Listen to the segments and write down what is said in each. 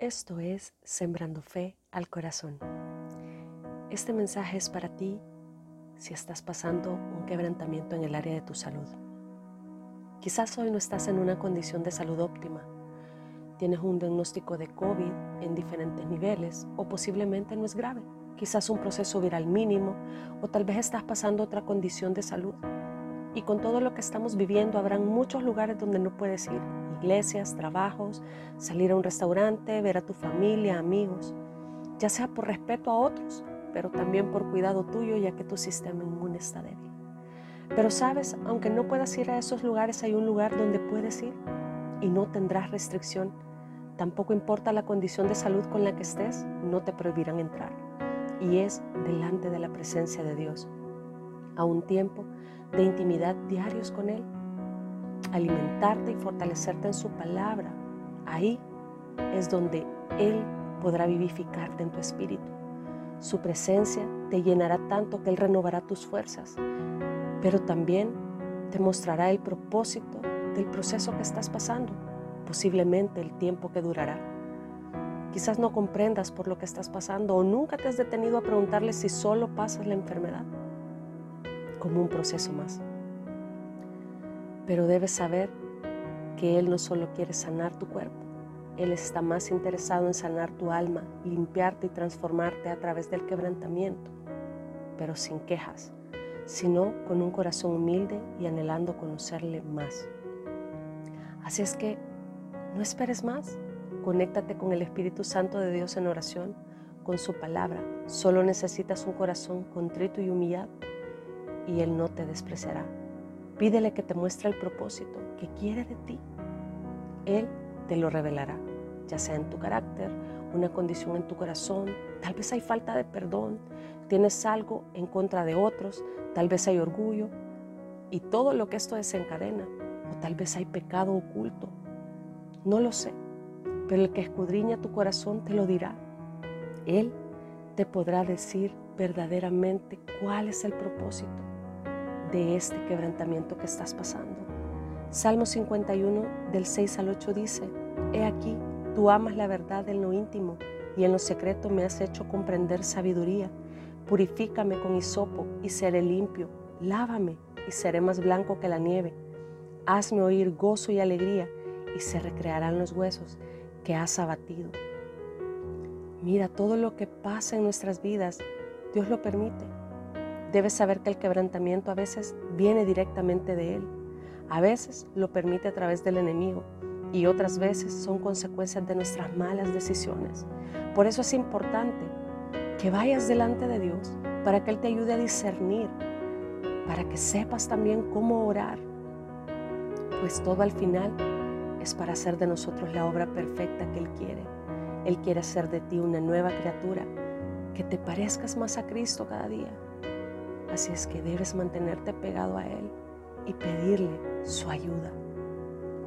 Esto es Sembrando Fe al Corazón. Este mensaje es para ti si estás pasando un quebrantamiento en el área de tu salud. Quizás hoy no estás en una condición de salud óptima. Tienes un diagnóstico de COVID en diferentes niveles o posiblemente no es grave. Quizás un proceso viral mínimo o tal vez estás pasando otra condición de salud. Y con todo lo que estamos viviendo habrán muchos lugares donde no puedes ir iglesias, trabajos, salir a un restaurante, ver a tu familia, amigos, ya sea por respeto a otros, pero también por cuidado tuyo ya que tu sistema inmune está débil. Pero sabes, aunque no puedas ir a esos lugares, hay un lugar donde puedes ir y no tendrás restricción. Tampoco importa la condición de salud con la que estés, no te prohibirán entrar. Y es delante de la presencia de Dios. A un tiempo de intimidad diarios con Él alimentarte y fortalecerte en su palabra, ahí es donde Él podrá vivificarte en tu espíritu. Su presencia te llenará tanto que Él renovará tus fuerzas, pero también te mostrará el propósito del proceso que estás pasando, posiblemente el tiempo que durará. Quizás no comprendas por lo que estás pasando o nunca te has detenido a preguntarle si solo pasas la enfermedad como un proceso más. Pero debes saber que Él no solo quiere sanar tu cuerpo, Él está más interesado en sanar tu alma, limpiarte y transformarte a través del quebrantamiento, pero sin quejas, sino con un corazón humilde y anhelando conocerle más. Así es que no esperes más, conéctate con el Espíritu Santo de Dios en oración, con su palabra. Solo necesitas un corazón contrito y humillado y Él no te despreciará. Pídele que te muestre el propósito que quiere de ti. Él te lo revelará, ya sea en tu carácter, una condición en tu corazón, tal vez hay falta de perdón, tienes algo en contra de otros, tal vez hay orgullo y todo lo que esto desencadena, o tal vez hay pecado oculto. No lo sé, pero el que escudriña tu corazón te lo dirá. Él te podrá decir verdaderamente cuál es el propósito de este quebrantamiento que estás pasando. Salmo 51 del 6 al 8 dice, He aquí, tú amas la verdad en lo íntimo y en lo secreto me has hecho comprender sabiduría. Purifícame con hisopo y seré limpio. Lávame y seré más blanco que la nieve. Hazme oír gozo y alegría y se recrearán los huesos que has abatido. Mira, todo lo que pasa en nuestras vidas, Dios lo permite Debes saber que el quebrantamiento a veces viene directamente de Él. A veces lo permite a través del enemigo y otras veces son consecuencias de nuestras malas decisiones. Por eso es importante que vayas delante de Dios para que Él te ayude a discernir, para que sepas también cómo orar, pues todo al final es para hacer de nosotros la obra perfecta que Él quiere. Él quiere hacer de ti una nueva criatura, que te parezcas más a Cristo cada día Así es que debes mantenerte pegado a Él y pedirle su ayuda.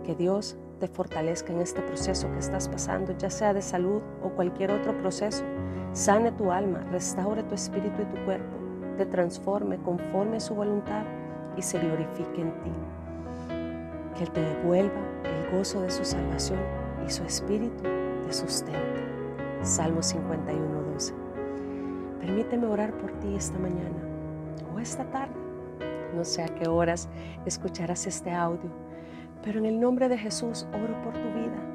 Que Dios te fortalezca en este proceso que estás pasando, ya sea de salud o cualquier otro proceso. Sane tu alma, restaure tu espíritu y tu cuerpo, te transforme conforme a su voluntad y se glorifique en ti. Que Él te devuelva el gozo de su salvación y su espíritu te sustente. Salmo 51, 12. Permíteme orar por ti esta mañana o esta tarde. No sé a qué horas escucharás este audio, pero en el nombre de Jesús oro por tu vida.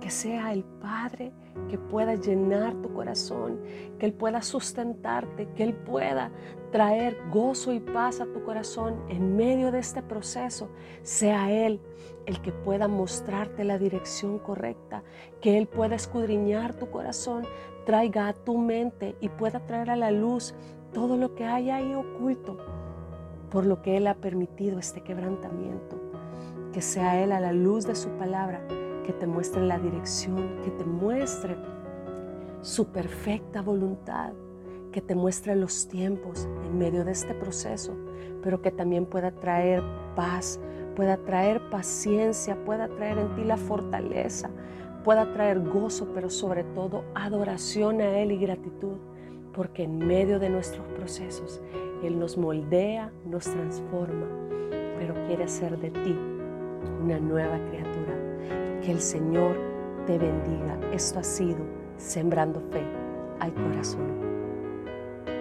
Que sea el Padre que pueda llenar tu corazón, que Él pueda sustentarte, que Él pueda traer gozo y paz a tu corazón en medio de este proceso. Sea Él el que pueda mostrarte la dirección correcta, que Él pueda escudriñar tu corazón, traiga a tu mente y pueda traer a la luz todo lo que hay ahí oculto, por lo que Él ha permitido este quebrantamiento. Que sea Él a la luz de su palabra, que te muestre la dirección, que te muestre su perfecta voluntad, que te muestre los tiempos en medio de este proceso, pero que también pueda traer paz, pueda traer paciencia, pueda traer en ti la fortaleza, pueda traer gozo, pero sobre todo adoración a Él y gratitud porque en medio de nuestros procesos Él nos moldea, nos transforma, pero quiere hacer de ti una nueva criatura. Que el Señor te bendiga. Esto ha sido Sembrando Fe al Corazón.